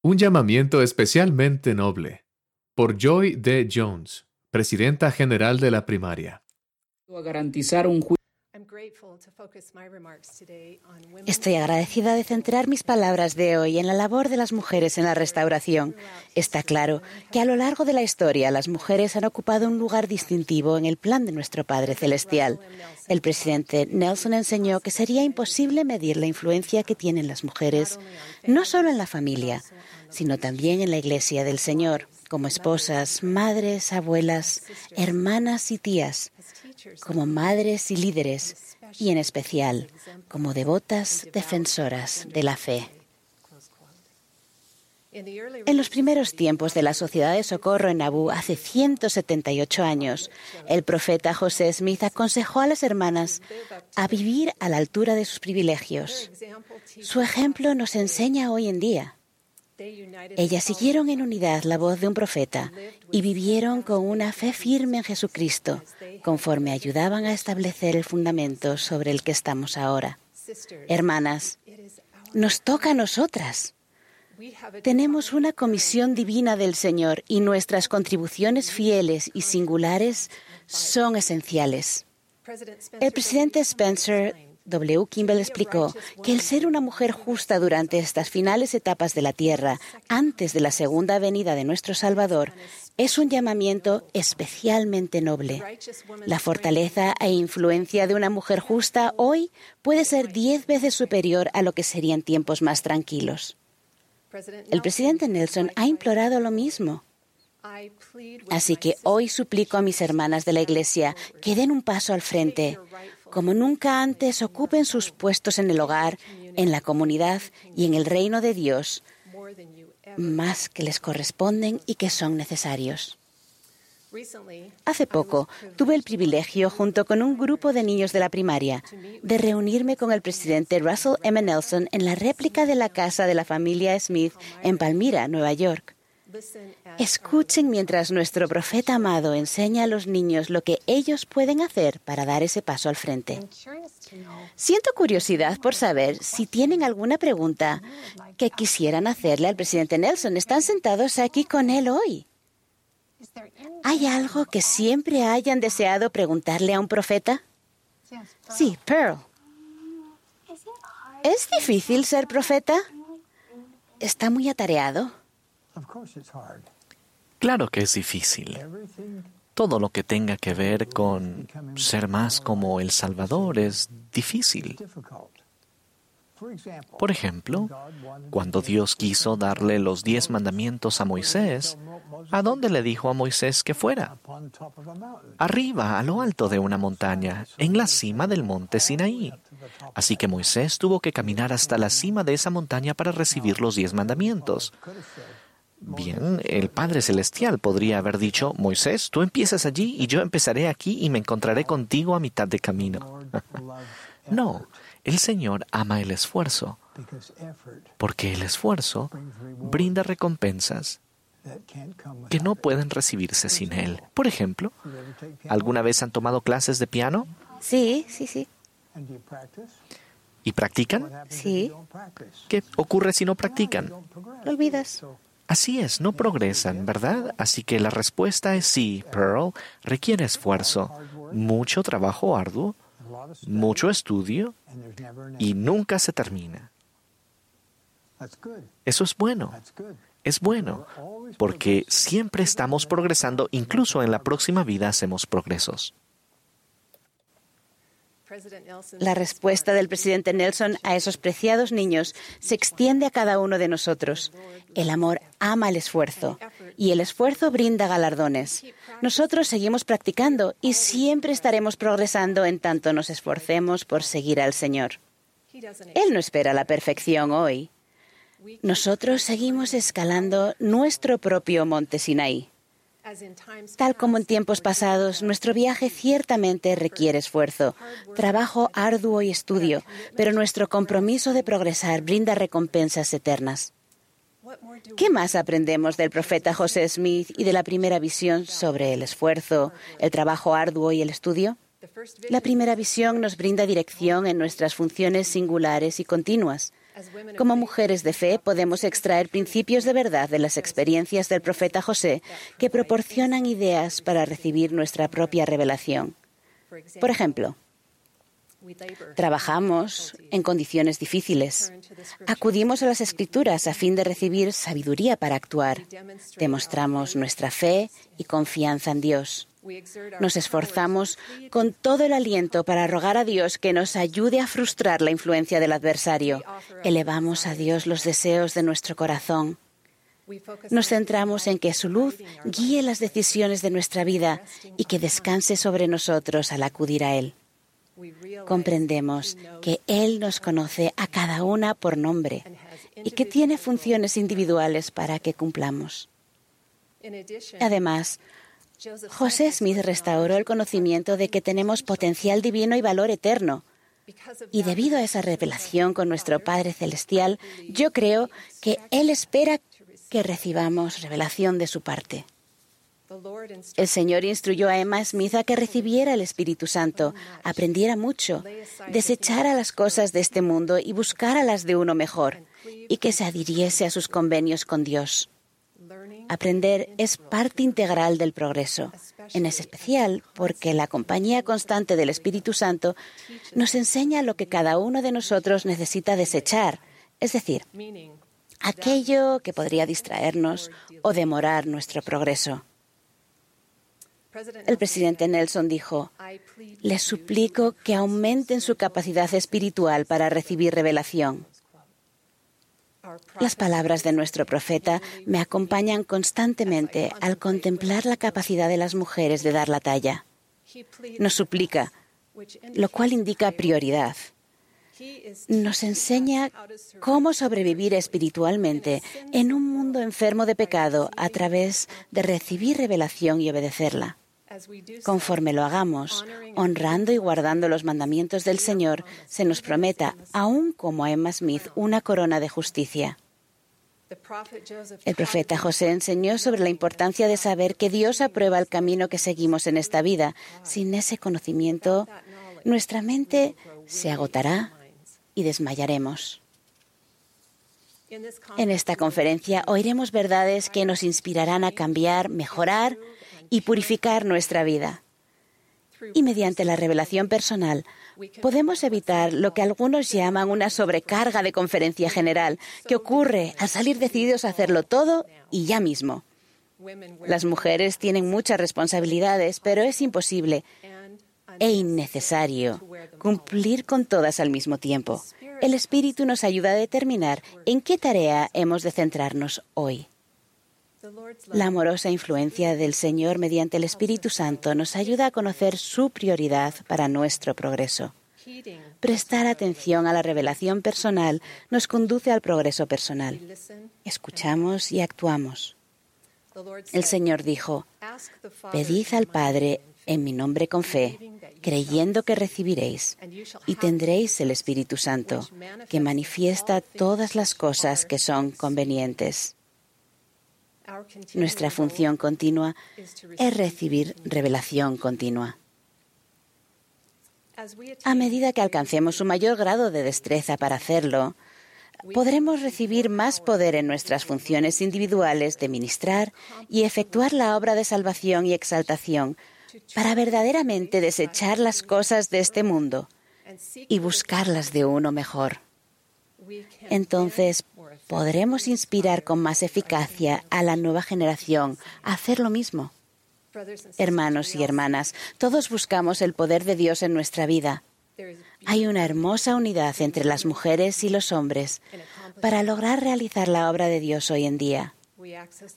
Un llamamiento especialmente noble por Joy D. Jones, presidenta general de la primaria. Estoy agradecida de centrar mis palabras de hoy en la labor de las mujeres en la restauración. Está claro que a lo largo de la historia las mujeres han ocupado un lugar distintivo en el plan de nuestro Padre Celestial. El presidente Nelson enseñó que sería imposible medir la influencia que tienen las mujeres, no solo en la familia, sino también en la Iglesia del Señor, como esposas, madres, abuelas, hermanas y tías, como madres y líderes, y en especial como devotas defensoras de la fe. En los primeros tiempos de la Sociedad de Socorro en Nabú, hace 178 años, el profeta José Smith aconsejó a las hermanas a vivir a la altura de sus privilegios. Su ejemplo nos enseña hoy en día. Ellas siguieron en unidad la voz de un profeta y vivieron con una fe firme en Jesucristo, conforme ayudaban a establecer el fundamento sobre el que estamos ahora. Hermanas, nos toca a nosotras. Tenemos una comisión divina del Señor y nuestras contribuciones fieles y singulares son esenciales. El presidente Spencer W. Kimball explicó que el ser una mujer justa durante estas finales etapas de la tierra, antes de la segunda venida de nuestro Salvador, es un llamamiento especialmente noble. La fortaleza e influencia de una mujer justa hoy puede ser diez veces superior a lo que serían tiempos más tranquilos. El presidente Nelson ha implorado lo mismo. Así que hoy suplico a mis hermanas de la Iglesia que den un paso al frente, como nunca antes ocupen sus puestos en el hogar, en la comunidad y en el reino de Dios, más que les corresponden y que son necesarios. Hace poco tuve el privilegio, junto con un grupo de niños de la primaria, de reunirme con el presidente Russell M. Nelson en la réplica de la casa de la familia Smith en Palmira, Nueva York. Escuchen mientras nuestro profeta amado enseña a los niños lo que ellos pueden hacer para dar ese paso al frente. Siento curiosidad por saber si tienen alguna pregunta que quisieran hacerle al presidente Nelson. Están sentados aquí con él hoy. ¿Hay algo que siempre hayan deseado preguntarle a un profeta? Sí, Pearl. ¿Es difícil ser profeta? ¿Está muy atareado? Claro que es difícil. Todo lo que tenga que ver con ser más como el Salvador es difícil. Por ejemplo, cuando Dios quiso darle los diez mandamientos a Moisés, ¿a dónde le dijo a Moisés que fuera? Arriba, a lo alto de una montaña, en la cima del monte Sinaí. Así que Moisés tuvo que caminar hasta la cima de esa montaña para recibir los diez mandamientos. Bien, el Padre Celestial podría haber dicho, Moisés, tú empiezas allí y yo empezaré aquí y me encontraré contigo a mitad de camino. no, el Señor ama el esfuerzo, porque el esfuerzo brinda recompensas que no pueden recibirse sin Él. Por ejemplo, ¿alguna vez han tomado clases de piano? Sí, sí, sí. ¿Y practican? Sí. ¿Qué ocurre si no practican? Lo olvidas. Así es, no progresan, ¿verdad? Así que la respuesta es sí, Pearl. Requiere esfuerzo, mucho trabajo arduo, mucho estudio y nunca se termina. Eso es bueno. Es bueno, porque siempre estamos progresando, incluso en la próxima vida hacemos progresos. La respuesta del presidente Nelson a esos preciados niños se extiende a cada uno de nosotros. El amor ama el esfuerzo y el esfuerzo brinda galardones. Nosotros seguimos practicando y siempre estaremos progresando en tanto nos esforcemos por seguir al Señor. Él no espera la perfección hoy. Nosotros seguimos escalando nuestro propio monte Sinaí. Tal como en tiempos pasados, nuestro viaje ciertamente requiere esfuerzo, trabajo arduo y estudio, pero nuestro compromiso de progresar brinda recompensas eternas. ¿Qué más aprendemos del profeta José Smith y de la primera visión sobre el esfuerzo, el trabajo arduo y el estudio? La primera visión nos brinda dirección en nuestras funciones singulares y continuas. Como mujeres de fe podemos extraer principios de verdad de las experiencias del profeta José que proporcionan ideas para recibir nuestra propia revelación. Por ejemplo, Trabajamos en condiciones difíciles. Acudimos a las escrituras a fin de recibir sabiduría para actuar. Demostramos nuestra fe y confianza en Dios. Nos esforzamos con todo el aliento para rogar a Dios que nos ayude a frustrar la influencia del adversario. Elevamos a Dios los deseos de nuestro corazón. Nos centramos en que su luz guíe las decisiones de nuestra vida y que descanse sobre nosotros al acudir a Él. Comprendemos que Él nos conoce a cada una por nombre y que tiene funciones individuales para que cumplamos. Además, José Smith restauró el conocimiento de que tenemos potencial divino y valor eterno. Y debido a esa revelación con nuestro Padre Celestial, yo creo que Él espera que recibamos revelación de su parte. El Señor instruyó a Emma Smith a que recibiera el Espíritu Santo, aprendiera mucho, desechara las cosas de este mundo y buscara las de uno mejor, y que se adhiriese a sus convenios con Dios. Aprender es parte integral del progreso, en especial porque la compañía constante del Espíritu Santo nos enseña lo que cada uno de nosotros necesita desechar, es decir, aquello que podría distraernos o demorar nuestro progreso. El presidente Nelson dijo, les suplico que aumenten su capacidad espiritual para recibir revelación. Las palabras de nuestro profeta me acompañan constantemente al contemplar la capacidad de las mujeres de dar la talla. Nos suplica, lo cual indica prioridad. Nos enseña cómo sobrevivir espiritualmente en un mundo enfermo de pecado a través de recibir revelación y obedecerla. Conforme lo hagamos, honrando y guardando los mandamientos del Señor, se nos prometa, aún como a Emma Smith, una corona de justicia. El profeta José enseñó sobre la importancia de saber que Dios aprueba el camino que seguimos en esta vida. Sin ese conocimiento, nuestra mente se agotará y desmayaremos. En esta conferencia oiremos verdades que nos inspirarán a cambiar, mejorar y purificar nuestra vida. Y mediante la revelación personal podemos evitar lo que algunos llaman una sobrecarga de conferencia general, que ocurre al salir decididos a hacerlo todo y ya mismo. Las mujeres tienen muchas responsabilidades, pero es imposible e innecesario cumplir con todas al mismo tiempo. El Espíritu nos ayuda a determinar en qué tarea hemos de centrarnos hoy. La amorosa influencia del Señor mediante el Espíritu Santo nos ayuda a conocer su prioridad para nuestro progreso. Prestar atención a la revelación personal nos conduce al progreso personal. Escuchamos y actuamos. El Señor dijo, Pedid al Padre en mi nombre con fe, creyendo que recibiréis, y tendréis el Espíritu Santo, que manifiesta todas las cosas que son convenientes. Nuestra función continua es recibir revelación continua. A medida que alcancemos un mayor grado de destreza para hacerlo, podremos recibir más poder en nuestras funciones individuales de ministrar y efectuar la obra de salvación y exaltación para verdaderamente desechar las cosas de este mundo y buscarlas de uno mejor. Entonces podremos inspirar con más eficacia a la nueva generación a hacer lo mismo. Hermanos y hermanas, todos buscamos el poder de Dios en nuestra vida. Hay una hermosa unidad entre las mujeres y los hombres para lograr realizar la obra de Dios hoy en día.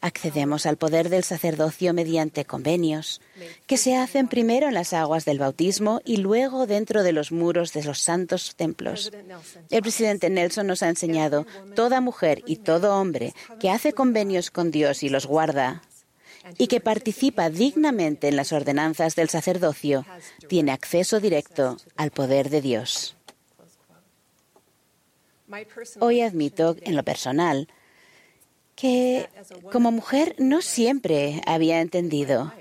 Accedemos al poder del sacerdocio mediante convenios, que se hacen primero en las aguas del bautismo y luego dentro de los muros de los santos templos. El presidente Nelson nos ha enseñado, toda mujer y todo hombre que hace convenios con Dios y los guarda, y que participa dignamente en las ordenanzas del sacerdocio, tiene acceso directo al poder de Dios. Hoy admito, en lo personal, que como mujer no siempre había entendido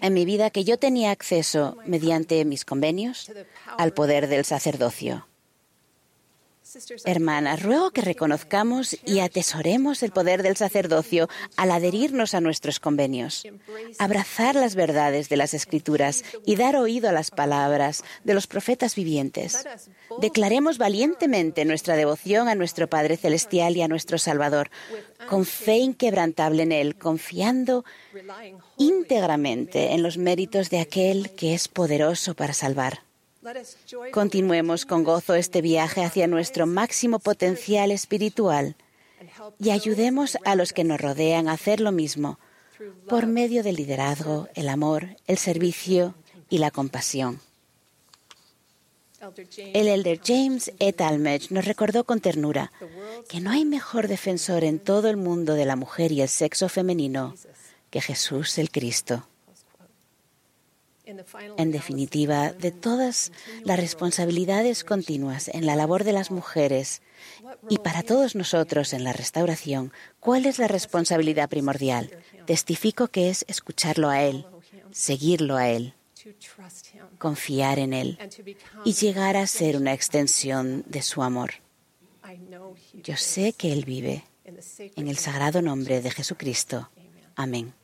en mi vida que yo tenía acceso, mediante mis convenios, al poder del sacerdocio. Hermanas, ruego que reconozcamos y atesoremos el poder del sacerdocio al adherirnos a nuestros convenios, abrazar las verdades de las Escrituras y dar oído a las palabras de los profetas vivientes. Declaremos valientemente nuestra devoción a nuestro Padre Celestial y a nuestro Salvador, con fe inquebrantable en Él, confiando íntegramente en los méritos de aquel que es poderoso para salvar. Continuemos con gozo este viaje hacia nuestro máximo potencial espiritual y ayudemos a los que nos rodean a hacer lo mismo por medio del liderazgo, el amor, el servicio y la compasión. El elder James E. Talmage nos recordó con ternura que no hay mejor defensor en todo el mundo de la mujer y el sexo femenino que Jesús el Cristo. En definitiva, de todas las responsabilidades continuas en la labor de las mujeres y para todos nosotros en la restauración, ¿cuál es la responsabilidad primordial? Testifico que es escucharlo a Él, seguirlo a Él, confiar en Él y llegar a ser una extensión de su amor. Yo sé que Él vive en el sagrado nombre de Jesucristo. Amén.